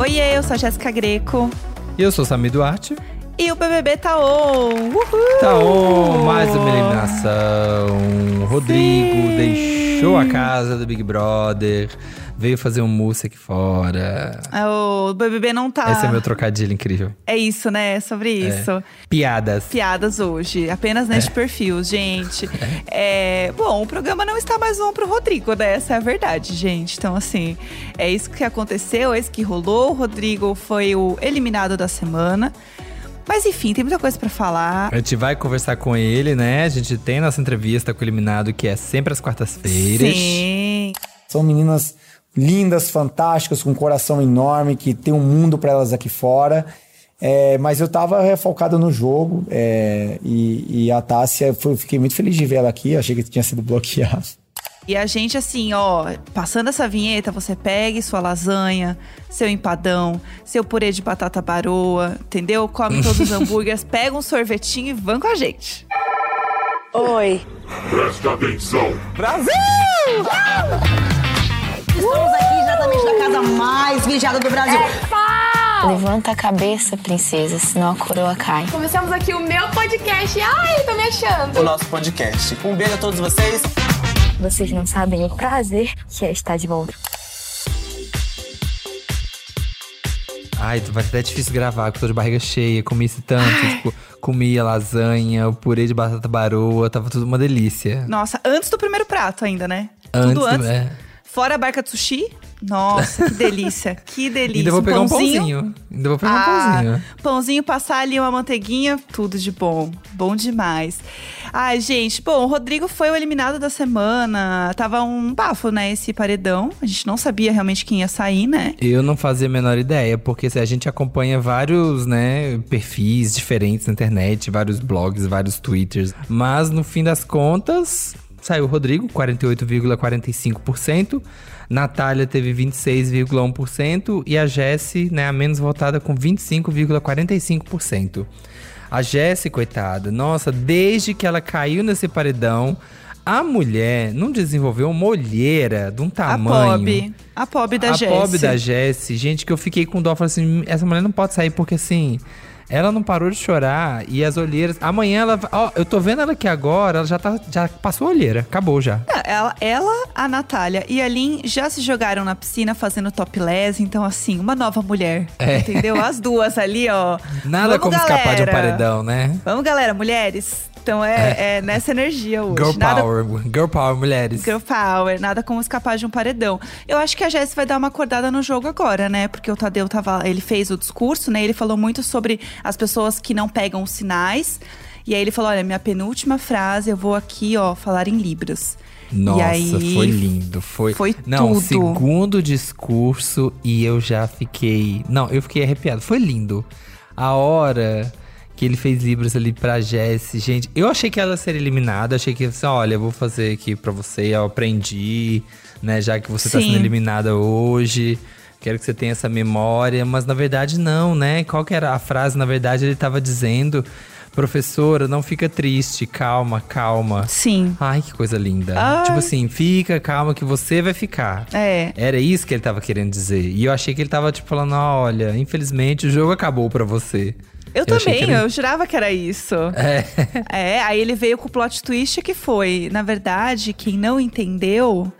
Oiê, eu sou a Jéssica Greco. E eu sou Sami Duarte. E o BBB tá on! Uhul! Tá on! Mais uma eliminação. Rodrigo Sim. deixou a casa do Big Brother. Veio fazer um mousse aqui fora. O BBB não tá. Esse é meu trocadilho incrível. É isso, né? É sobre isso. Piadas. Piadas hoje, apenas neste perfil, gente. É, bom, o programa não está mais bom pro Rodrigo, né? Essa é a verdade, gente. Então, assim, é isso que aconteceu, é isso que rolou. O Rodrigo foi o eliminado da semana. Mas enfim, tem muita coisa pra falar. A gente vai conversar com ele, né? A gente tem nossa entrevista com o eliminado, que é sempre às quartas-feiras. Sim. São meninas lindas, fantásticas, com um coração enorme, que tem um mundo para elas aqui fora. É, mas eu tava é, focado no jogo é, e, e a Tássia, foi, fiquei muito feliz de ver ela aqui, achei que tinha sido bloqueado. E a gente, assim, ó, passando essa vinheta, você pegue sua lasanha, seu empadão, seu purê de batata baroa, entendeu? Come todos os hambúrgueres, pega um sorvetinho e vão com a gente. Oi. Presta atenção. Estamos aqui diretamente da casa mais vigiada do Brasil. Levanta a cabeça, princesa, senão a coroa cai. Começamos aqui o meu podcast. Ai, tô me achando. o nosso podcast. Um beijo a todos vocês. Vocês não sabem o prazer que é estar de volta. Ai, vai ser até difícil gravar, porque eu tô de barriga cheia. Comi esse tanto, tipo, comia lasanha, o purê de batata baroa, tava tudo uma delícia. Nossa, antes do primeiro prato ainda, né? Antes, Tudo antes. é. Fora a barca de sushi. Nossa, que delícia, que delícia. Ainda vou pegar um pãozinho. Ainda vou pegar um Ah, pãozinho. Pãozinho, passar ali uma manteiguinha, tudo de bom. Bom demais. Ai, gente, bom, o Rodrigo foi o eliminado da semana. Tava um bafo, né, esse paredão. A gente não sabia realmente quem ia sair, né? Eu não fazia a menor ideia, porque assim, a gente acompanha vários, né, perfis diferentes na internet, vários blogs, vários twitters. Mas no fim das contas, saiu o Rodrigo, 48,45%. Natália teve 26,1% e a Jessie, né, a menos votada com 25,45%. A Jessie, coitada, nossa, desde que ela caiu nesse paredão, a mulher não desenvolveu uma olheira de um A tamanho. Pob. A Pob da a Jessie. pobre da Jessie, gente, que eu fiquei com dó. Falei assim, essa mulher não pode sair porque assim. Ela não parou de chorar e as olheiras. Amanhã ela. Ó, eu tô vendo ela aqui agora, ela já, tá, já passou a olheira. Acabou já. É, Ela, ela, a Natália e a Lin já se jogaram na piscina fazendo topless, então assim, uma nova mulher. Entendeu? As duas ali, ó. É. Nada Vamos, como escapar de um galera. paredão, né? Vamos, galera, mulheres. Então é, é nessa energia hoje. Girl Nada- power. Girl power, mulheres. Girl power, nada como escapar de um paredão. Eu acho que a Jess vai dar uma acordada no jogo agora, né? Porque o Tadeu tava. Ele fez o discurso, né? Ele falou muito sobre as pessoas que não pegam os sinais. E aí ele falou: olha, minha penúltima frase, eu vou aqui, ó, falar em Libras. Nossa, aí, foi lindo. Foi, foi Não, tudo. segundo discurso e eu já fiquei. Não, eu fiquei arrepiado. Foi lindo. A hora que ele fez Libras ali pra Jessie, gente. Eu achei que ela seria eliminada. Achei que assim, olha, eu vou fazer aqui pra você. Eu aprendi, né? Já que você tá Sim. sendo eliminada hoje. Quero que você tenha essa memória. Mas na verdade, não, né? Qual que era a frase? Na verdade, ele tava dizendo. Professora, não fica triste, calma, calma. Sim. Ai, que coisa linda. Ai. Tipo assim, fica, calma que você vai ficar. É. Era isso que ele tava querendo dizer. E eu achei que ele tava, tipo, falando: olha, infelizmente o jogo acabou pra você. Eu, Eu também, ele- eu jurava que era isso. É. É, aí ele veio com o plot twist que foi, na verdade, quem não entendeu,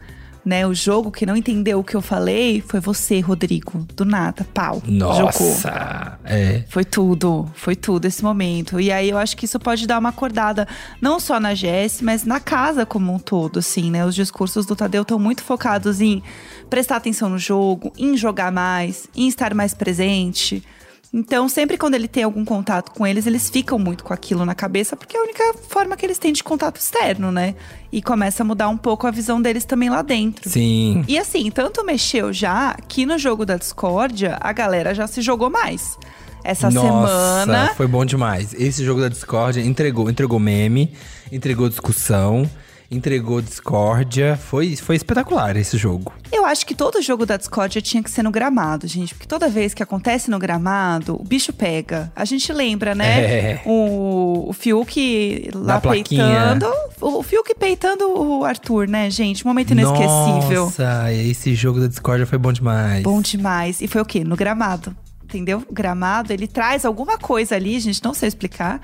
né, o jogo, que não entendeu o que eu falei, foi você, Rodrigo. Do nada, pau. Nossa! É. Foi tudo, foi tudo esse momento. E aí eu acho que isso pode dar uma acordada, não só na Jess, mas na casa como um todo, assim, né? Os discursos do Tadeu estão muito focados em prestar atenção no jogo, em jogar mais, em estar mais presente. Então, sempre quando ele tem algum contato com eles, eles ficam muito com aquilo na cabeça, porque é a única forma que eles têm de contato externo, né? E começa a mudar um pouco a visão deles também lá dentro. Sim. E assim, tanto mexeu já que no jogo da discórdia, a galera já se jogou mais. Essa Nossa, semana. foi bom demais. Esse jogo da Discord entregou, entregou meme, entregou discussão. Entregou discórdia. Foi, foi espetacular esse jogo. Eu acho que todo jogo da discórdia tinha que ser no gramado, gente. Porque toda vez que acontece no gramado, o bicho pega. A gente lembra, né? É. O, o Fiuk lá Na peitando. O Fiuk peitando o Arthur, né, gente? Momento inesquecível. Nossa, esse jogo da discórdia foi bom demais. Bom demais. E foi o quê? No gramado. Entendeu? O gramado, ele traz alguma coisa ali, gente, não sei explicar,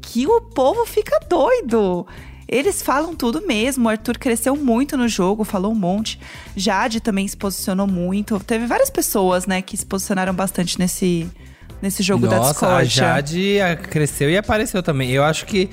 que o povo fica doido. Eles falam tudo mesmo. O Arthur cresceu muito no jogo, falou um monte. Jade também se posicionou muito. Teve várias pessoas, né, que se posicionaram bastante nesse, nesse jogo da Nossa, a discórdia. Jade ah, cresceu e apareceu também. Eu acho que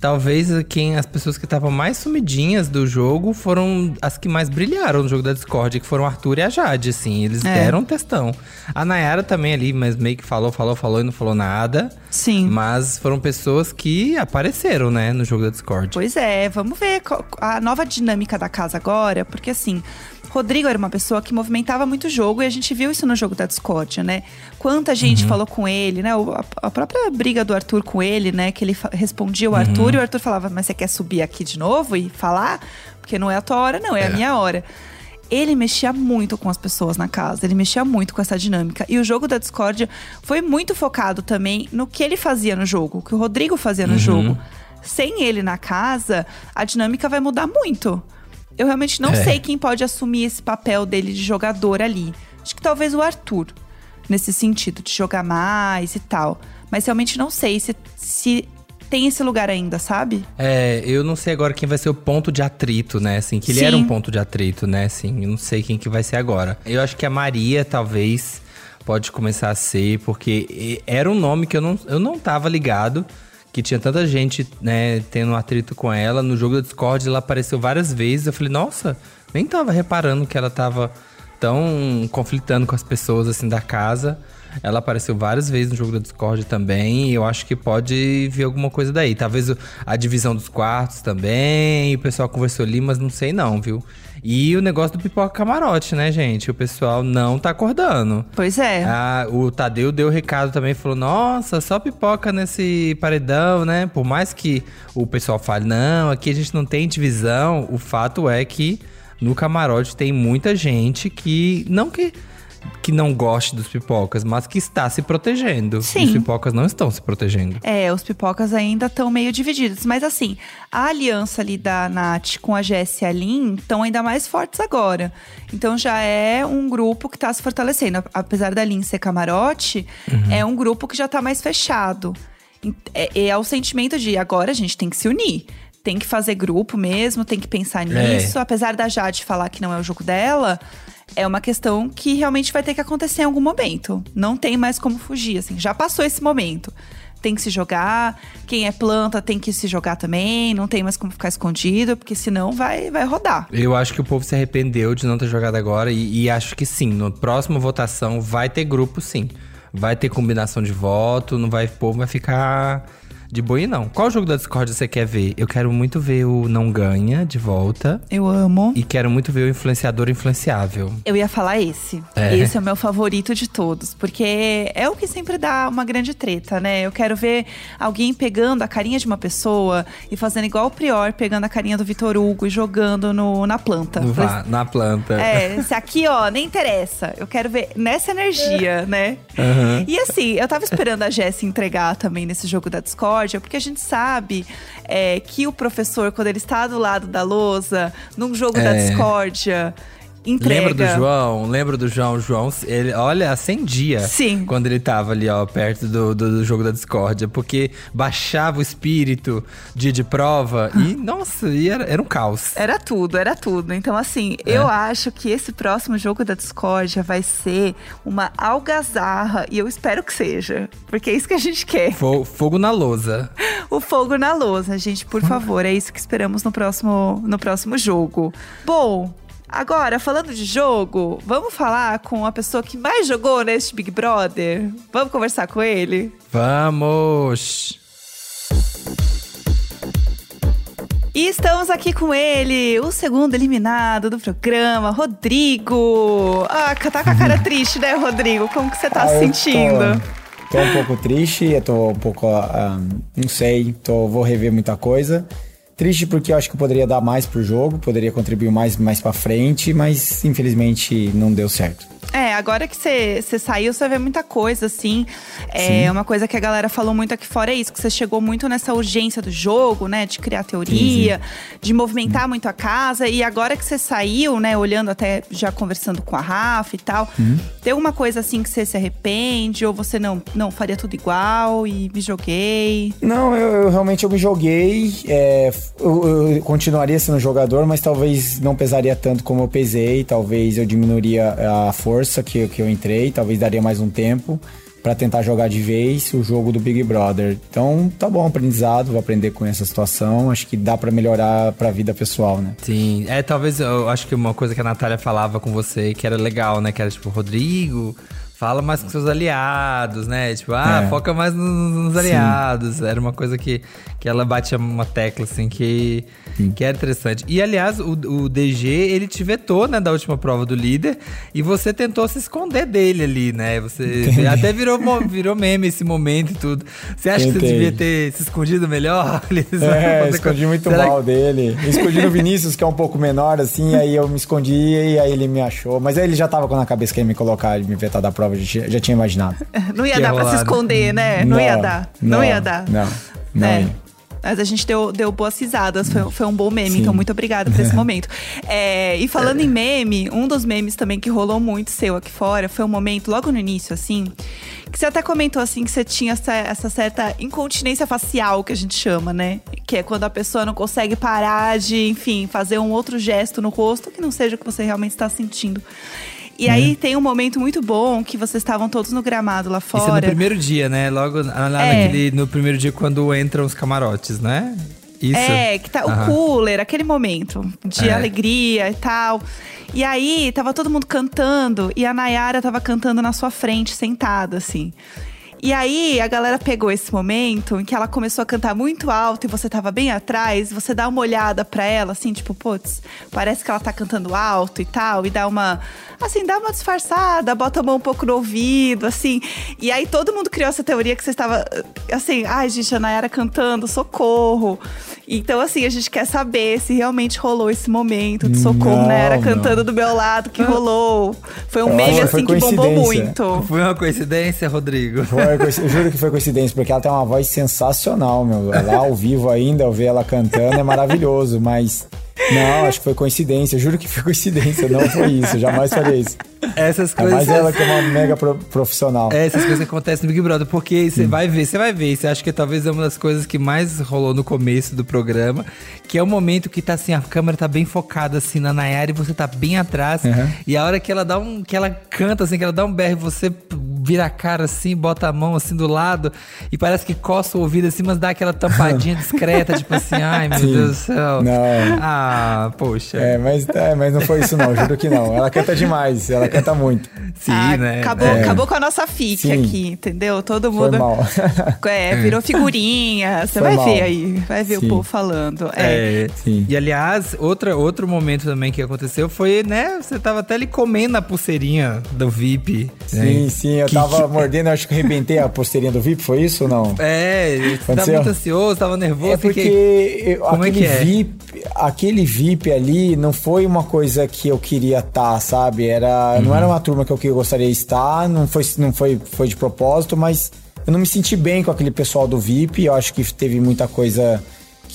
talvez quem as pessoas que estavam mais sumidinhas do jogo foram as que mais brilharam no jogo da Discord, que foram Arthur e a Jade, assim. Eles É. deram um testão. A Nayara também ali, mas meio que falou, falou, falou e não falou nada. Sim. Mas foram pessoas que apareceram, né, no jogo da Discord. Pois é, vamos ver a nova dinâmica da casa agora, porque assim, Rodrigo era uma pessoa que movimentava muito o jogo e a gente viu isso no jogo da Discord, né? Quanta gente falou com ele, né? A, própria briga do Arthur com ele, né? Que ele respondia o Arthur e o Arthur falava: Mas você quer subir aqui de novo e falar? Porque não é a tua hora, não, é, a minha hora. Ele mexia muito com as pessoas na casa, ele mexia muito com essa dinâmica. E o jogo da discórdia foi muito focado também no que ele fazia no jogo, o que o Rodrigo fazia no jogo. Sem ele na casa, a dinâmica vai mudar muito. Eu realmente não É. sei quem pode assumir esse papel dele de jogador ali. Acho que talvez o Arthur, nesse sentido, de jogar mais e tal. Mas realmente não sei se, se tem esse lugar ainda, sabe? É, eu não sei agora quem vai ser o ponto de atrito, né? Assim, que ele Sim. era um ponto de atrito, né? Assim, eu não sei quem que vai ser agora. Eu acho que a Maria, talvez, pode começar a ser, porque era um nome que eu não, eu não tava ligado. Que tinha tanta gente, né, tendo um atrito com ela. No jogo da Discord, ela apareceu várias vezes. Eu falei, nossa, nem tava reparando que ela tava tão conflitando com as pessoas, assim, da casa. Ela apareceu várias vezes no jogo da Discord também. E eu acho que pode vir alguma coisa daí. Talvez o- a divisão dos quartos também. O pessoal conversou ali, mas não sei não, viu? E o negócio do pipoca camarote, né, gente? O pessoal não tá acordando. Pois é. Ah, o Tadeu deu recado também, falou: Nossa, só pipoca nesse paredão, né? Por mais que o pessoal fale, não, aqui a gente não tem divisão, o fato é que no camarote tem muita gente que não que, que não goste dos pipocas, mas que está se protegendo. Sim. Os pipocas não estão se protegendo. É, os pipocas ainda estão meio divididos. Mas assim, a aliança ali da Nath com a Jess e a Lin estão ainda mais fortes agora. Então já é um grupo que tá se fortalecendo. Apesar da Lin ser camarote, é um grupo que já tá mais fechado. É, é o sentimento de agora a gente tem que se unir. Tem que fazer grupo mesmo, tem que pensar nisso. Apesar da Jade falar que não é o jogo dela, é uma questão que realmente vai ter que acontecer em algum momento. Não tem mais como fugir, assim. Já passou esse momento. Tem que se jogar. Quem é planta tem que se jogar também. Não tem mais como ficar escondido, porque senão vai, vai rodar. Eu acho que o povo se arrependeu de não ter jogado agora e, e acho que sim, na próxima votação vai ter grupo sim. Vai ter combinação de voto, não vai, o povo vai ficar de boi não. Qual jogo da Discord você quer ver? Eu quero muito ver o Não Ganha de volta Eu amo. e quero muito ver o Influenciador Influenciável. Eu ia falar esse. É. Esse é o meu favorito de todos. Porque é o que sempre dá uma grande treta, né? Eu quero ver alguém pegando a carinha de uma pessoa e fazendo igual o Prior, pegando a carinha do Vitor Hugo e jogando no, na planta. Va- na planta. É, esse aqui, ó, nem interessa. Eu quero ver nessa energia, né? E assim, eu tava esperando a Jess entregar também nesse jogo da discórdia, porque a gente sabe é, que o professor, quando ele está do lado da lousa, num jogo da É. discórdia, entrega. Lembra do João? Lembra do João? O João, ele, olha, acendia. Sim. Quando ele tava ali, ó, perto do, do, do jogo da discórdia. Porque baixava o espírito dia de prova e, nossa, e era, era um caos. Era tudo, era tudo. Então, assim, É. eu acho que esse próximo jogo da discórdia vai ser uma algazarra. E eu espero que seja. Porque é isso que a gente quer. Fo- Fogo na lousa. o fogo na lousa, gente, por favor. É isso que esperamos no próximo, no próximo jogo. Bom. Agora, falando de jogo, vamos falar com a pessoa que mais jogou neste Big Brother? Vamos conversar com ele? Vamos! E estamos aqui com ele, o segundo eliminado do programa, Rodrigo. Ah, tá com a cara triste, né, Rodrigo? Como que você tá Ah, se sentindo? Tô, tô um pouco triste, eu tô um pouco. ah, não sei, tô, vou rever muita coisa. Triste porque eu acho que eu poderia dar mais pro jogo, poderia contribuir mais, mais pra frente, mas infelizmente não deu certo. É, agora que você saiu, você vê muita coisa, assim. É uma coisa que a galera falou muito aqui fora é isso, que você chegou muito nessa urgência do jogo, né? De criar teoria, de movimentar muito a casa. E agora que você saiu, né? Olhando até, já conversando com a Rafa e tal. Tem alguma coisa assim que você se arrepende? Ou você não, não faria tudo igual e me joguei? Não, eu, eu realmente eu me joguei. é, eu, eu continuaria sendo jogador, mas talvez não pesaria tanto como eu pesei. Talvez eu diminuiria a força que, que eu entrei. Talvez daria mais um tempo pra tentar jogar de vez o jogo do Big Brother. Então, tá bom, aprendizado, vou aprender com essa situação. Acho que dá pra melhorar pra vida pessoal, né? Sim, é talvez eu acho que uma coisa que a Natália falava com você que era legal, né? Que era tipo, Rodrigo, fala mais com seus aliados, né? Tipo, ah, É. foca mais nos, nos aliados. Era uma coisa que, que ela batia uma tecla, assim, que, que era interessante. E aliás, o, o DG, ele te vetou, né, da última prova do líder, e você tentou se esconder dele ali, né? Você até virou, virou meme esse momento e tudo. Você acha que você devia ter se escondido melhor? É, escondi muito Será que- mal dele. Eu escondi no Vinícius, que é um pouco menor, assim, aí eu me escondi e aí ele me achou. Mas aí ele já tava com na cabeça que ia me colocar, me vetar da prova, já tinha, já tinha imaginado. Não ia Que dar pra se esconder, né? Não, ia dar. Não, ia dar. Não, não É. ia. Mas a gente deu, deu boas risadas, foi, foi um bom meme, Sim. então muito obrigada por esse momento. É, e falando em meme, um dos memes também que rolou muito seu aqui fora foi um momento, logo no início, assim, que você até comentou assim que você tinha essa, essa certa incontinência facial que a gente chama, né? Que é quando a pessoa não consegue parar de, enfim, fazer um outro gesto no rosto que não seja o que você realmente está sentindo. E aí tem um momento muito bom que vocês estavam todos no gramado lá Isso é no fora. primeiro dia, né? Logo lá É. naquele, no primeiro dia quando entram os camarotes, né? Isso. É, que tá Aham. o cooler, aquele momento de É. alegria e tal. E aí, tava todo mundo cantando e a Nayara tava cantando na sua frente, sentada, assim. E aí, a galera pegou esse momento em que ela começou a cantar muito alto e você tava bem atrás, você dá uma olhada pra ela, assim, tipo, putz, parece que ela tá cantando alto e tal, e dá uma. Assim, dá uma disfarçada, bota a mão um pouco no ouvido, assim. E aí todo mundo criou essa teoria que você estava, assim, ai, gente, a Nayara cantando, socorro. Então, assim, a gente quer saber se realmente rolou esse momento de socorro, Não, Nayara não. cantando do meu lado, que rolou. Foi um Eu meme, foi assim, que bombou muito. Foi uma coincidência, Rodrigo. Foi, eu juro que foi coincidência, porque ela tem uma voz sensacional, meu. Lá ao vivo ainda, eu ver ela cantando é maravilhoso, mas. Não, acho que foi coincidência. Eu juro que foi coincidência, não foi isso. Jamais faria isso. Essas Ainda mais coisas. ela que é uma mega pro- profissional. É, essas coisas que acontecem no Big Brother, porque você vai ver, você vai ver, você acha que talvez é uma das coisas que mais rolou no começo do programa, que é o momento que tá assim, a câmera tá bem focada assim na Nayara e você tá bem atrás, Uhum. e a hora que ela dá um, que ela canta assim, que ela dá um berro, você vira a cara assim, bota a mão assim do lado e parece que coça o ouvido assim, mas dá aquela tampadinha discreta, tipo assim, ai meu Sim. Deus do céu. Não. Ah, poxa. É, mas, é, mas não foi isso, não. Juro que não. Ela canta demais, ela canta muito. Sim, Ah, né? acabou, É. acabou com a nossa fic Sim. aqui, entendeu? Todo Foi mundo. mal. É, virou figurinha. Você Foi vai mal. ver aí. Vai ver Sim. o povo falando. É. É, Sim. E aliás, outra, outro momento também que aconteceu foi, né? Você tava até ali comendo a pulseirinha do VIP. Sim, né? sim, eu Que- tava mordendo, acho que arrebentei a pulseirinha do VIP, foi isso ou não? É, tava muito ansioso, tava nervoso. É porque fiquei- eu- Como é aquele que é? VIP, aquele VIP ali não foi uma coisa que eu queria estar, sabe? Era, não Uhum. era uma turma que eu que eu gostaria de estar, não foi, não foi, foi de propósito, mas eu não me senti bem com aquele pessoal do VIP. Eu acho que teve muita coisa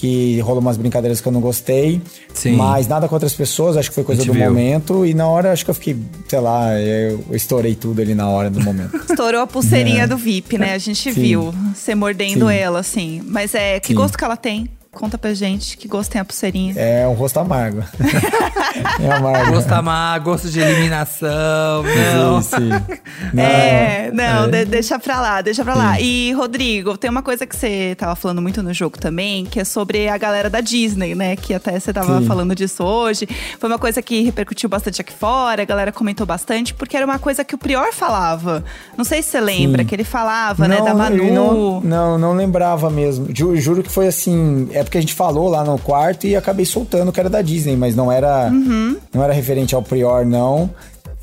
que rolou umas brincadeiras que eu não gostei. Sim. Mas nada contra as pessoas, acho que foi coisa do viu. momento. E na hora, acho que eu fiquei, sei lá, eu, estourei tudo ali na hora do momento. Estourou a pulseirinha do VIP, né? A gente É. Sim. viu você mordendo Sim. ela, assim. Mas é, que Sim. gosto que ela tem? Conta pra gente que gosto tem a pulseirinha. É um rosto amargo. é amargo. Gosto amar, gosto de eliminação. Não. Sim, sim. Não, É, não, é. de- deixa pra lá, deixa pra lá. E, Rodrigo, tem uma coisa que você tava falando muito no jogo também, que é sobre a galera da Disney, né? Que até você tava Sim. falando disso hoje. Foi uma coisa que repercutiu bastante aqui fora, a galera comentou bastante, porque era uma coisa que o Prior falava. Não sei se você lembra, Sim. que ele falava, né, da eu Manu. Não, não, não lembrava mesmo. Ju- juro que foi assim. É porque a gente falou lá no quarto e acabei soltando que era da Disney, mas não era, Uhum. não era referente ao Prior, não.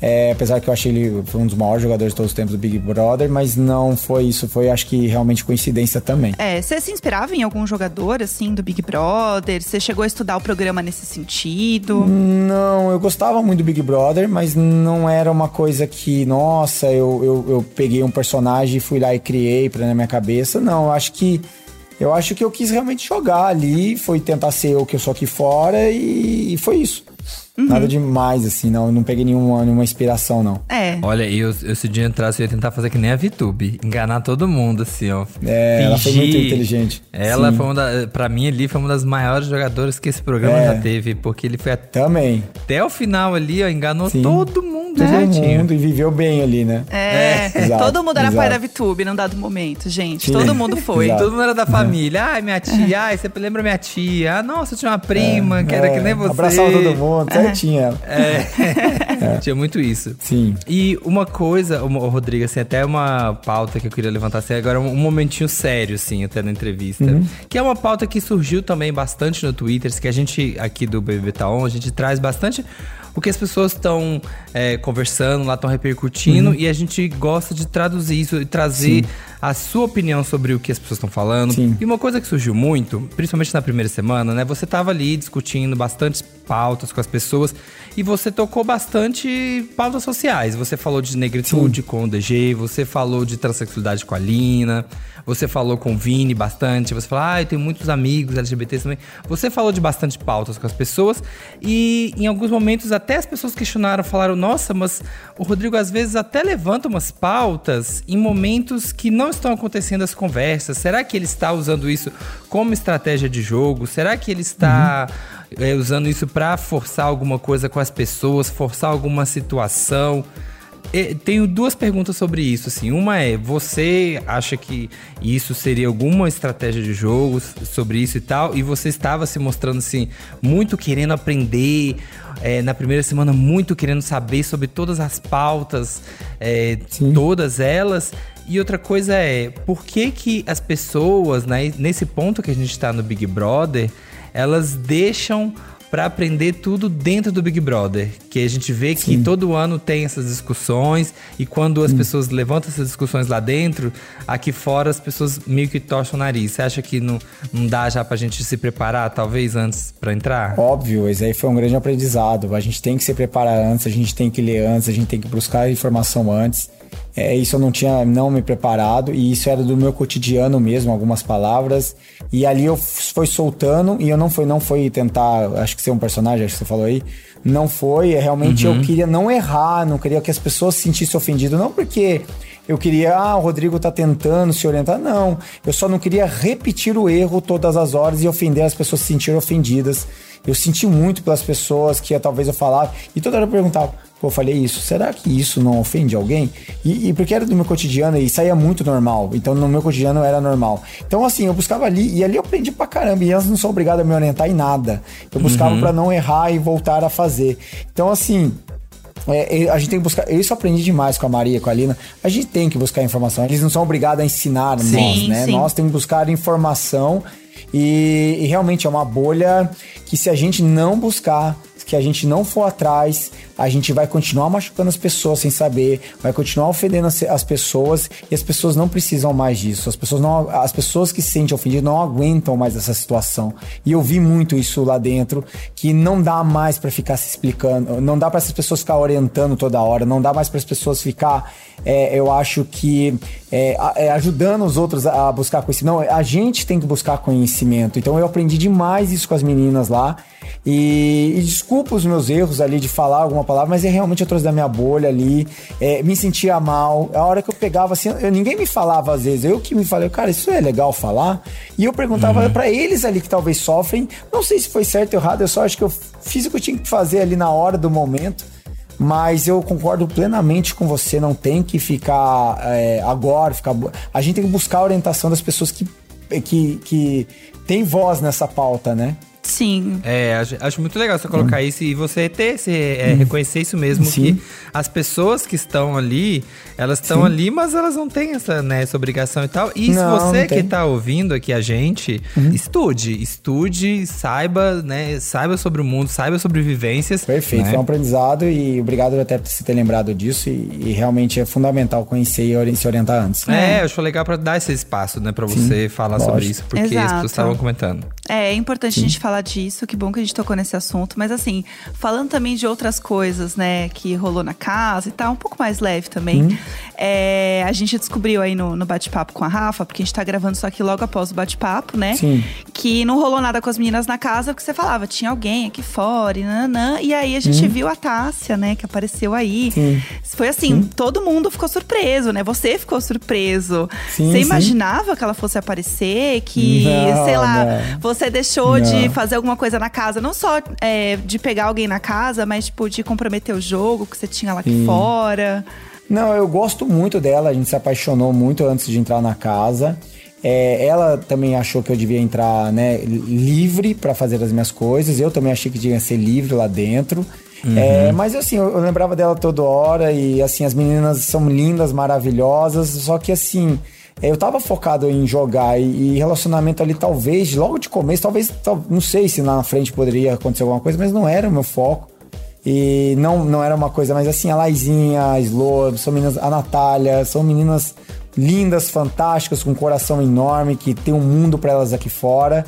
É, apesar que eu achei ele um dos maiores jogadores de todos os tempos do Big Brother, mas não foi isso, foi acho que realmente coincidência também. É, você se inspirava em algum jogador, assim, do Big Brother? Você chegou a estudar o programa nesse sentido? Não, eu gostava muito do Big Brother, mas não era uma coisa que, nossa, eu, eu, eu peguei um personagem e fui lá e criei pra na minha cabeça. Não, eu acho que eu acho que eu quis realmente jogar ali, foi tentar ser o que eu sou aqui fora e, e foi isso. Uhum. Nada demais, assim, não, não peguei nenhuma, nenhuma inspiração, não. É. Olha, eu, eu se o dia entrasse, eu ia tentar fazer que nem a VTube. Enganar todo mundo, assim, ó. É, ela foi muito inteligente. Ela Sim. foi uma da, pra mim ali, foi uma das maiores jogadoras que esse programa É. já teve. Porque ele foi até, Também. até o final ali, ó, enganou Sim. todo mundo Todo direitinho. mundo e viveu bem ali, né? É, exato, todo mundo era pai da exato. VTube num dado momento, gente. Sim. Todo mundo foi. Exato. Todo mundo era da família. Ai, minha tia. Ai, você lembra minha tia? Ah, nossa, eu tinha uma prima que era É, que nem você. Abraçava todo mundo, certinho ela. É. Tinha muito isso. Sim. E uma coisa, ô, Rodrigo, assim, até uma pauta que eu queria levantar assim, agora um, um momentinho sério, assim, até na entrevista. Que é uma pauta que surgiu também bastante no Twitter, que a gente aqui do BBB Taon, a gente traz bastante o que as pessoas estão é, conversando lá, estão repercutindo, e a gente gosta de traduzir isso e trazer a sua opinião sobre o que as pessoas estão falando. Sim. E uma coisa que surgiu muito, principalmente na primeira semana, né? Você tava ali discutindo bastante pautas com as pessoas e você tocou bastante pautas sociais. Você falou de negritude com o DG, você falou de transexualidade com a Lina, você falou com o Vini bastante, você falou, ah, eu tenho muitos amigos LGBTs também. Você falou de bastante pautas com as pessoas e em alguns momentos até as pessoas questionaram, falaram, nossa, mas o Rodrigo às vezes até levanta umas pautas em momentos que não estão acontecendo as conversas. Será que ele está usando isso como estratégia de jogo? Será que ele está é, usando isso para forçar alguma coisa com as pessoas, forçar alguma situação? E Tenho duas perguntas sobre isso, assim. Uma é, você acha que isso seria alguma estratégia de jogo sobre isso e tal? E você estava se mostrando, assim, muito querendo aprender, é, na primeira semana muito querendo saber sobre todas as pautas, é, todas elas. E outra coisa é, por que que as pessoas, né, nesse ponto que a gente está no Big Brother, elas deixam pra aprender tudo dentro do Big Brother. Que a gente vê que todo ano tem essas discussões e quando as pessoas levantam essas discussões lá dentro, aqui fora as pessoas meio que torcem o nariz. Você acha que não, não dá já pra gente se preparar, talvez, antes pra entrar? Óbvio, esse aí foi um grande aprendizado. A gente tem que se preparar antes, a gente tem que ler antes, a gente tem que buscar informação antes. É, isso eu não tinha não me preparado e isso era do meu cotidiano mesmo, algumas palavras. E ali eu f- foi soltando e eu não foi não foi tentar, acho que ser um personagem, acho que você falou aí, não foi, é, realmente eu queria não errar, não queria que as pessoas se sentissem ofendidas, não porque eu queria, ah, o Rodrigo tá tentando se orientar. Não, eu só não queria repetir o erro todas as horas e ofender as pessoas se sentirem ofendidas. Eu senti muito pelas pessoas que talvez eu falava, e toda hora eu perguntava, pô, eu falei isso, será que isso não ofende alguém? E, e porque era do meu cotidiano e saía muito normal, então no meu cotidiano era normal. Então assim, eu buscava ali, e ali eu aprendi pra caramba, e elas não são obrigadas a me orientar em nada. Eu buscava pra não errar e voltar a fazer. Então assim, é, é, a gente tem que buscar. Isso eu aprendi demais com a Maria, com a Lina. A gente tem que buscar informação. Eles não são obrigados a ensinar nós, né? sim. Nós temos que buscar informação. E, e realmente é uma bolha que se a gente não buscar, que a gente não for atrás, a gente vai continuar machucando as pessoas sem saber, vai continuar ofendendo as, as pessoas e as pessoas não precisam mais disso. As pessoas não, as pessoas que se sentem ofendidas não aguentam mais essa situação. E eu vi muito isso lá dentro, que não dá mais pra ficar se explicando, não dá pra essas pessoas ficar orientando toda hora, não dá mais para as pessoas ficar, é, eu acho que é, é, ajudando os outros a buscar conhecimento. Não, a gente tem que buscar conhecimento. Então eu aprendi demais isso com as meninas lá. E, e desculpa os meus erros ali de falar alguma palavra, mas é realmente eu trouxe da minha bolha ali, é, me sentia mal. A hora que eu pegava assim, eu- ninguém me falava às vezes, eu que me falei, cara, isso é legal falar. E eu perguntava pra eles ali que talvez sofrem, não sei se foi certo ou errado, eu só acho que eu fiz o que eu tinha que fazer ali na hora do momento. Mas eu concordo plenamente com você, não tem que ficar é, agora, ficar. A gente tem que buscar a orientação das pessoas que, que, que têm voz nessa pauta, né? Sim. É, acho, acho muito legal você colocar isso e você ter, esse, é, reconhecer isso mesmo, Sim. que as pessoas que estão ali, elas estão Sim. ali, mas elas não têm essa, né, essa obrigação e tal. E se Não, você não que tem. Uhum. tá ouvindo aqui a gente, estude, estude, saiba, né, saiba sobre o mundo, saiba sobre vivências. Perfeito, né? foi um aprendizado e obrigado até por você ter lembrado disso e, e realmente é fundamental conhecer e se orientar antes. É, eu acho legal pra dar esse espaço, né, pra você falar sobre lógico. isso, porque as Exato. pessoas estavam comentando. É, é importante a gente falar disso, que bom que a gente tocou nesse assunto. Mas assim, falando também de outras coisas, né, que rolou na casa e tal, um pouco mais leve também. Uhum. É, a gente descobriu aí no, no bate-papo com a Rafa, porque a gente tá gravando isso aqui logo após o bate-papo, né? Sim. Que não rolou nada com as meninas na casa, porque você falava, tinha alguém aqui fora, e nananã. E aí a gente viu a Tássia, né, que apareceu aí. Sim. Foi assim, todo mundo ficou surpreso, né? Você ficou surpreso. Sim, você sim. imaginava que ela fosse aparecer, que, Não, sei lá, não. você deixou de Não. fazer alguma coisa na casa, não só é, de pegar alguém na casa, mas tipo de comprometer o jogo que você tinha lá aqui fora. Não, eu gosto muito dela, a gente se apaixonou muito antes de entrar na casa. É, ela também achou que eu devia entrar né, livre para fazer as minhas coisas. Eu também achei que devia ser livre lá dentro. É, mas assim, eu, eu lembrava dela toda hora e assim, as meninas são lindas, maravilhosas, só que assim, eu tava focado em jogar e, e relacionamento ali, talvez, logo de começo, talvez, tal- não sei se lá na frente poderia acontecer alguma coisa, mas não era o meu foco. E não, não era uma coisa, mas assim, a Laizinha, a Slow, são meninas, a Natália, são meninas lindas, fantásticas, com um coração enorme, que tem um mundo pra elas aqui fora.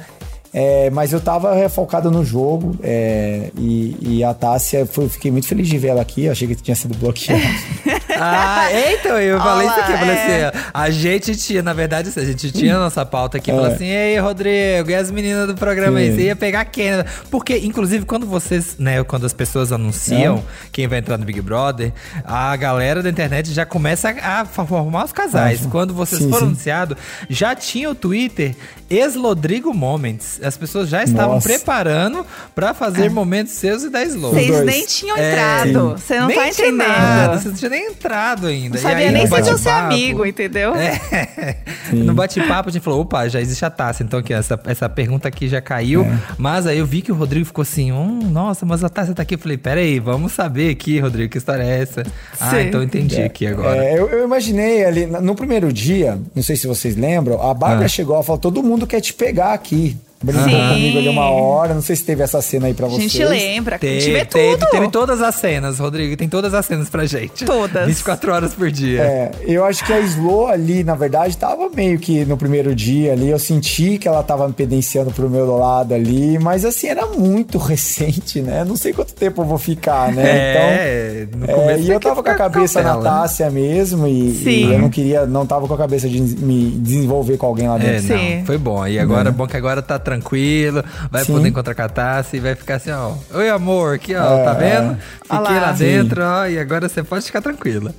É, mas eu tava é, focado no jogo é, e, e a Tássia, foi, fiquei muito feliz de ver ela aqui, achei que tinha sido bloqueada. Ah, então, eu falei isso aqui, eu falei é. assim, a gente tinha, na verdade, assim, a gente tinha a nossa pauta aqui, falou assim, ei, Rodrigo, e as meninas do programa aí, você ia pegar quem? Porque, inclusive, quando vocês, né, quando as pessoas anunciam É. quem vai entrar no Big Brother, a galera da internet já começa a, a formar os casais. Ah, quando vocês sim, foram anunciados, já tinha o Twitter ex-Lodrigo Moments. As pessoas já estavam Nossa. preparando pra fazer momentos seus e da Slow. Vocês nem tinham É, entrado. Você não nem tá entendendo. nada, você não tinha nem entrado ainda. Não E sabia aí, nem se eu seu bate-papo- amigo, entendeu? É. No bate-papo a gente falou, opa, já existe a taça. Então aqui, essa, essa pergunta aqui já caiu. É. Mas aí eu vi que o Rodrigo ficou assim, hum, nossa, mas a taça tá aqui. Eu falei, peraí, vamos saber aqui, Rodrigo, que história é essa? Ah, Sim. então eu entendi aqui agora. É, eu, eu imaginei ali, no primeiro dia, não sei se vocês lembram, a Bárbara Ah. chegou e falou: todo mundo quer te pegar aqui. Brincou Sim. comigo ali uma hora, não sei se teve essa cena aí pra A vocês. gente lembra, a gente Teve, vê teve, tudo. teve todas as cenas, Rodrigo. Tem todas as cenas pra gente. Todas. 24 horas por dia. É, eu acho que a Slow ali, na verdade, tava meio que no primeiro dia ali. Eu senti que ela tava me pedenciando pro meu lado ali, mas assim, era muito recente, né? Não sei quanto tempo eu vou ficar, né? É, no então. começo é, e eu tava com a cabeça na né? Tássia mesmo, e, Sim. e eu não queria, não tava com a cabeça de me desenvolver com alguém lá É, dentro. Sim. não, foi bom. E agora, bom que agora tá tranquilo, vai Sim. poder encontrar com a Tassi e vai ficar assim, ó. Oi, amor, aqui, ó, É, tá vendo? Fiquei lá. lá Sim. dentro, ó, e agora você pode ficar tranquila.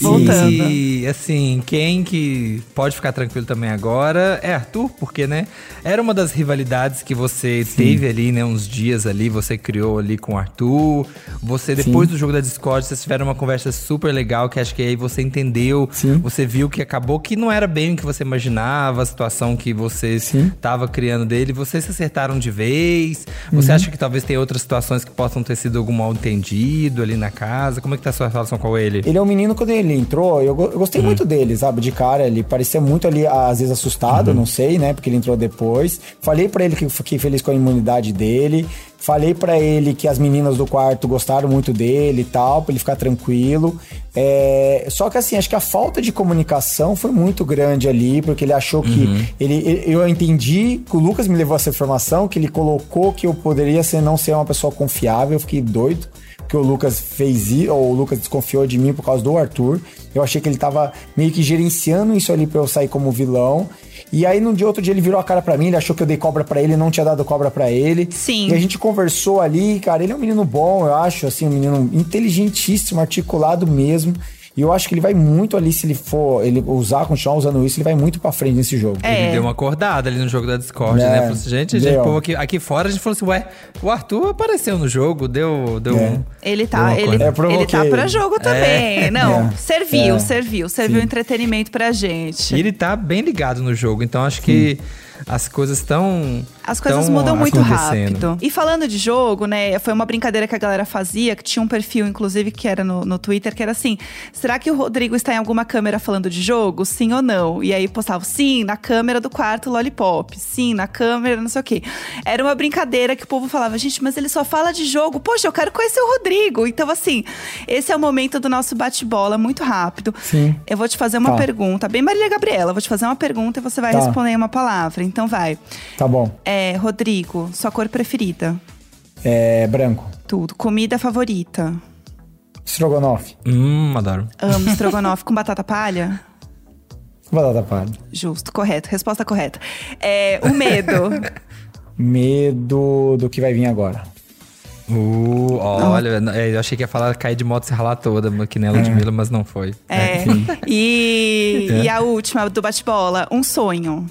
Voltando. E, assim, quem que pode ficar tranquilo também agora é Arthur, porque, né, era uma das rivalidades que você teve ali, né, uns dias ali, você criou ali com o Arthur. Você, depois do jogo da Discord, vocês tiveram uma conversa super legal, que acho que aí você entendeu, Sim. você viu que acabou que não era bem o que você imaginava, a situação que você Sim. estava criando dele. Vocês se acertaram de vez? Você Uhum. acha que talvez tenha outras situações que possam ter sido algum mal entendido ali na casa? Como é que tá a sua relação com ele? Ele é um menino, quando ele entrou, eu, eu gostei muito dele, sabe? De cara, ele parecia muito ali, às vezes, Uhum. assustado, não sei, né? Porque ele entrou depois. Falei pra ele que fiquei feliz com a imunidade dele. Falei pra ele que as meninas do quarto gostaram muito dele e tal, pra ele ficar tranquilo. É, Só que assim, acho que a falta de comunicação foi muito grande ali, porque ele achou que. Uhum. Ele, eu entendi que o Lucas me levou essa informação, que ele colocou que eu poderia ser, não ser uma pessoa confiável. Eu fiquei doido que o Lucas fez isso, ou o Lucas desconfiou de mim por causa do Arthur. Eu achei que ele tava meio que gerenciando isso ali pra eu sair como vilão. E aí, num dia outro dia, ele virou a cara pra mim, ele achou que eu dei cobra pra ele, não tinha dado cobra pra ele. Sim. E a gente conversou ali, cara, ele é um menino bom, eu acho, assim, um menino inteligentíssimo, articulado mesmo. E eu acho que ele vai muito ali, se ele for ele usar, continuar usando isso, ele vai muito pra frente nesse jogo. É. Ele deu uma acordada ali no jogo da Discord, É, né? Falou assim, gente, gente, deu. pô, aqui, aqui fora a gente falou assim, ué, o Arthur apareceu no jogo, deu, deu É. um. Ele deu tá, uma ele. É, ele tá pra jogo também. Não, É. serviu, É. serviu, serviu Sim. entretenimento pra gente. E ele tá bem ligado no jogo, então acho que as coisas estão. As coisas mudam muito rápido. E falando de jogo, né? Foi uma brincadeira que a galera fazia, que tinha um perfil, inclusive, que era no, no Twitter, que era assim: será que o Rodrigo está em alguma câmera falando de jogo? Sim ou não? E aí postava, sim, na câmera do quarto Lollipop, sim, na câmera, não sei o quê. Era uma brincadeira que o povo falava, gente, mas ele só fala de jogo. Poxa, eu quero conhecer o Rodrigo. Então, assim, esse é o momento do nosso bate-bola muito rápido. Sim. Eu vou te fazer uma Tá. pergunta, bem Maria Gabriela, vou te fazer uma pergunta e você vai Tá. responder uma palavra. Então vai. Tá bom. É, Rodrigo, sua cor preferida? É branco. Tudo. Comida favorita? Strogonoff. Hum, adoro. Amo estrogonofe com batata palha? Batata palha. Justo, correto. Resposta correta. É, o medo. Medo do que vai vir agora. Uh, olha, é, eu achei que ia falar cair de moto e se ralar toda, que nem a Ludmilla, mas não foi. É. E, É. e a última do bate-bola, um sonho.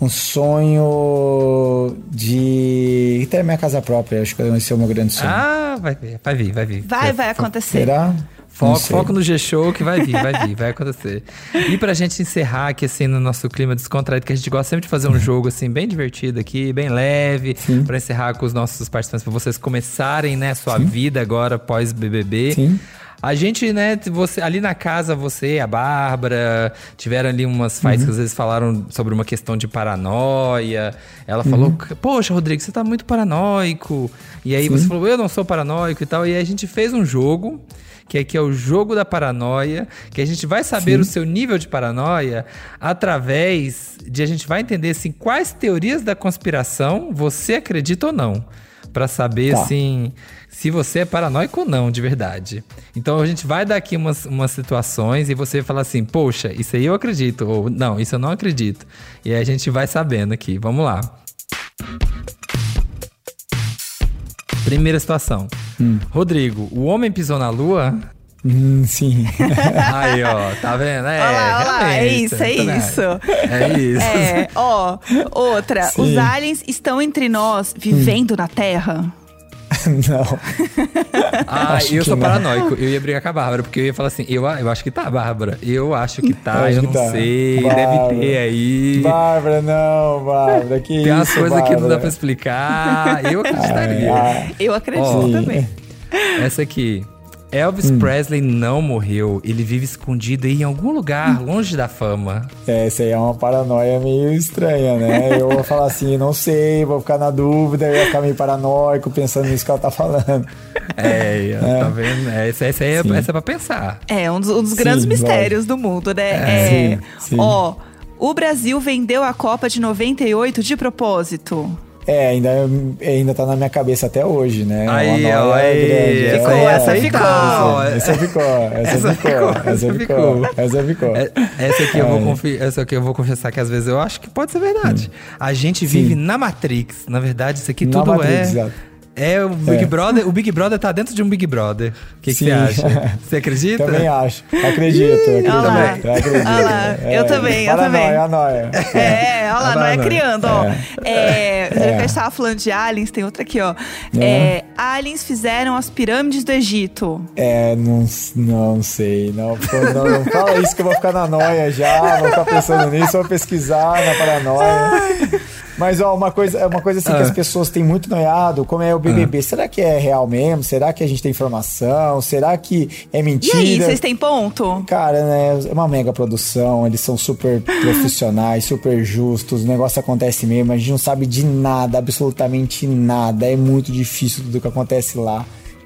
Um sonho de ter minha casa própria. Acho que esse é o meu grande sonho. Ah, vai vir, vai vir, vai vir. Vai, vai acontecer. Será? Foco, foco no G-Show que vai vir, vai vir, vai acontecer. E pra gente encerrar aqui, assim, no nosso clima descontraído, que a gente gosta sempre de fazer um jogo, assim, bem divertido aqui, bem leve, pra encerrar com os nossos participantes, pra vocês começarem, né, sua vida agora pós-BBB. Sim. A gente, né, você, ali na casa, você, a Bárbara, tiveram ali umas fights Uhum. que às vezes falaram sobre uma questão de paranoia. Ela falou, Uhum. poxa, Rodrigo, você tá muito paranoico. E aí você falou, eu não sou paranoico e tal. E aí a gente fez um jogo, que aqui é o jogo da paranoia, que a gente vai saber o seu nível de paranoia através de a gente vai entender assim, quais teorias da conspiração você acredita ou não. Pra saber, Tá. assim, se você é paranoico ou não, de verdade. Então a gente vai dar aqui umas, umas situações e você vai falar assim, poxa, isso aí eu acredito, ou não, isso eu não acredito. E aí a gente vai sabendo aqui. Vamos lá. Primeira situação. Rodrigo, o homem pisou na lua? Hum, sim. Aí, ó, tá vendo? É, Olha lá, olha lá, é isso, é vendo? isso. É isso. É, ó, outra. Sim. Os aliens estão entre nós, vivendo na Terra? não. Ah, Acho eu sou não. paranoico. Eu ia brigar com a Bárbara, porque eu ia falar assim, eu, eu acho que tá, Bárbara. Eu acho que tá, Acho eu que não tá. sei. Bárbara. Deve ter aí. Bárbara, não, Bárbara. Que Tem umas coisas que não dá pra explicar. Eu acreditaria. Ah, Eu acredito Ó, também. Essa aqui. Elvis Hum. Presley não morreu. Ele vive escondido aí em algum lugar, longe da fama. é, essa aí é uma paranoia meio estranha, né? Eu vou falar assim, não sei, vou ficar na dúvida, eu ia ficar meio paranoico pensando nisso que ela tá falando. É, tá vendo? Essa, essa, aí é, essa é pra pensar. É, um dos, um dos Sim, grandes lógico. mistérios do mundo, né? É, sim, sim. Ó, o Brasil vendeu a Copa de 98 de propósito. É, ainda, ainda tá na minha cabeça até hoje, né? Aí, Uma ó, aí, grande. ficou, é, essa é, ficou. Essa ficou, essa, Essa ficou, ficou, essa ficou, ficou. essa ficou. É, Essa aqui, eu vou confi- essa aqui eu vou confessar que às vezes eu acho que pode ser verdade. A gente vive na Matrix. Na verdade, isso aqui Na tudo Matrix, é. exato. É o Big É. Brother. O Big Brother tá dentro de um Big Brother. O que você acha? Você acredita? Também acho. Acredito, olha lá. acredito. Olha lá, eu também, eu também. Paranoia, noia. É, olha lá, não é Paranoia. criando, ó. É, É. a gente tava falando de aliens, tem outra aqui, ó. É, aliens fizeram as pirâmides do Egito. É, não, não sei. Não, não, não fala isso que eu vou ficar na noia já. Vou ficar pensando nisso, vou pesquisar na paranoia. Mas, ó, uma coisa, uma coisa assim que Ah. as pessoas têm muito noiado, como é o BBB. Será que é real mesmo? Será que a gente tem informação? Será que é E mentira? aí, vocês têm ponto? Cara, né, é uma mega produção, eles são super profissionais, super justos, o negócio acontece mesmo, a gente não sabe de nada, absolutamente nada, é muito difícil tudo que acontece lá.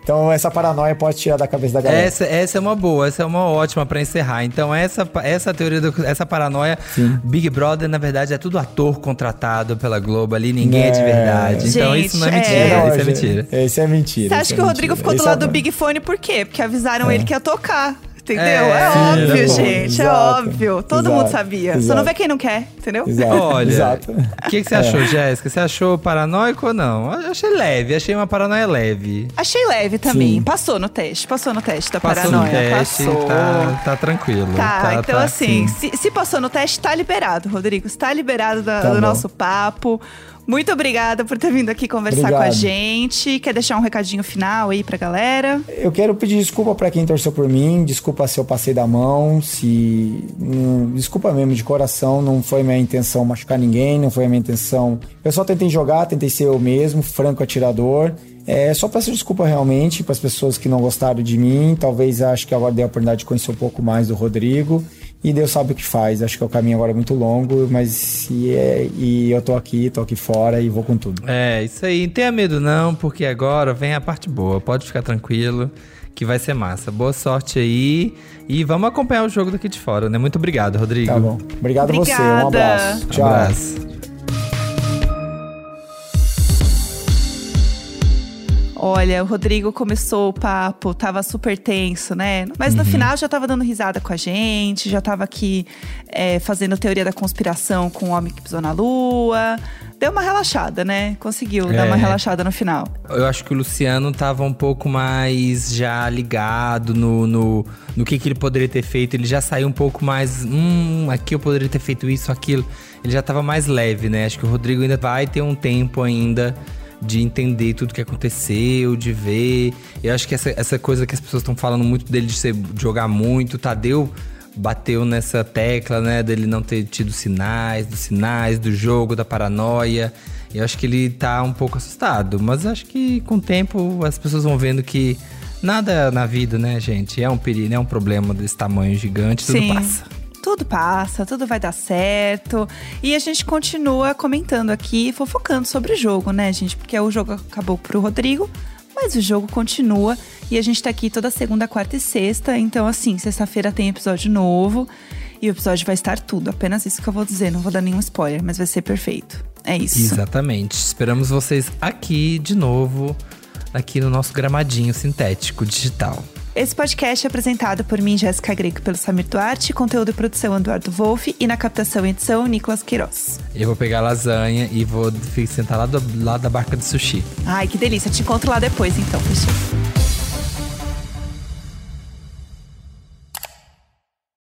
Então essa paranoia pode tirar da cabeça da galera. Essa, essa é uma boa, essa é uma ótima pra encerrar. Então, essa, essa teoria, do- essa paranoia, Big Brother, na verdade, é tudo ator contratado pela Globo ali, ninguém é, de É. verdade. então, Gente, isso não é é. mentira, não, isso é gente, mentira. Esse é mentira. Você acha é que o Rodrigo ficou do lado é- do Big Fone por quê? Porque avisaram ele que ia tocar. Entendeu? É, É, sim, óbvio, era bom. gente. É Exato, óbvio. Todo exato, mundo sabia. Só exato. não vê quem não quer, entendeu? Exato. Olha, exato. o que, que você achou, Jéssica? Você achou paranoico ou não? Eu achei leve, achei uma paranoia leve. Achei leve também. Sim. Passou no teste. Passou no teste da Passou paranoia. no teste, passou. tá, tá tranquilo. Tá, então tá, assim, sim. se, se passou no teste, tá liberado, Rodrigo. Está liberado da- Tá do bom. nosso papo. Muito obrigada por ter vindo aqui conversar com a Obrigado. gente. Quer deixar um recadinho final aí pra galera? Eu quero pedir desculpa pra quem torceu por mim, desculpa se eu passei da mão, se. desculpa mesmo de coração, não foi minha intenção machucar ninguém, não foi minha intenção. Eu só tentei jogar, tentei ser eu mesmo, franco atirador. É, só peço desculpa realmente para as pessoas que não gostaram de mim. Talvez acho que agora dei a oportunidade de conhecer um pouco mais do Rodrigo. E Deus sabe o que faz. Acho que o caminho agora é muito longo, mas e, é, e eu tô aqui, tô aqui fora e vou com tudo. É, isso aí. Não tenha medo não, porque agora vem a parte boa. Pode ficar tranquilo, que vai ser massa. Boa sorte aí. E vamos acompanhar o jogo daqui de fora, né? Muito obrigado, Rodrigo. Tá bom. Obrigado a você. Um abraço. Tchau. Abraço. Olha, o Rodrigo começou o papo, tava super tenso, né? Mas no final já tava dando risada com a gente, já tava aqui é, fazendo teoria da conspiração com o homem que pisou na lua. Deu uma relaxada, né? Conseguiu dar uma É. relaxada no final. Eu acho que o Luciano tava um pouco mais já ligado no, no, no que, que ele poderia ter feito. Ele já saiu um pouco mais. Hum, aqui eu poderia ter feito isso, aquilo. Ele já tava mais leve, né? Acho que o Rodrigo ainda vai ter um tempo ainda de entender tudo que aconteceu, de ver. Eu acho que essa, essa coisa que as pessoas estão falando muito dele de, ser, de jogar muito, o Tadeu bateu nessa tecla, né, dele não ter tido sinais, dos sinais do jogo, da paranoia. Eu acho que ele tá um pouco assustado, mas acho que com o tempo as pessoas vão vendo que nada na vida, né, gente, é um perigo, é um problema desse tamanho gigante, tudo Sim. passa. Tudo passa, tudo vai dar certo. E a gente continua comentando aqui, fofocando sobre o jogo, né, gente? Porque o jogo acabou pro Rodrigo, mas o jogo continua. E a gente tá aqui toda segunda, quarta e sexta. Então, assim, sexta-feira tem episódio novo. E o episódio vai estar tudo. Apenas isso que eu vou dizer. Não vou dar nenhum spoiler, mas vai ser perfeito. É isso. Exatamente. Esperamos vocês aqui de novo, aqui no nosso gramadinho sintético digital. Esse podcast é apresentado por mim, Jéssica Greco, pelo Samir Duarte, conteúdo e produção Eduardo Wolff e na captação e edição Nicolas Queiroz. Eu vou pegar a lasanha e vou sentar lá do lado da barca de sushi. Ai, que delícia. Te encontro lá depois, então, fechou.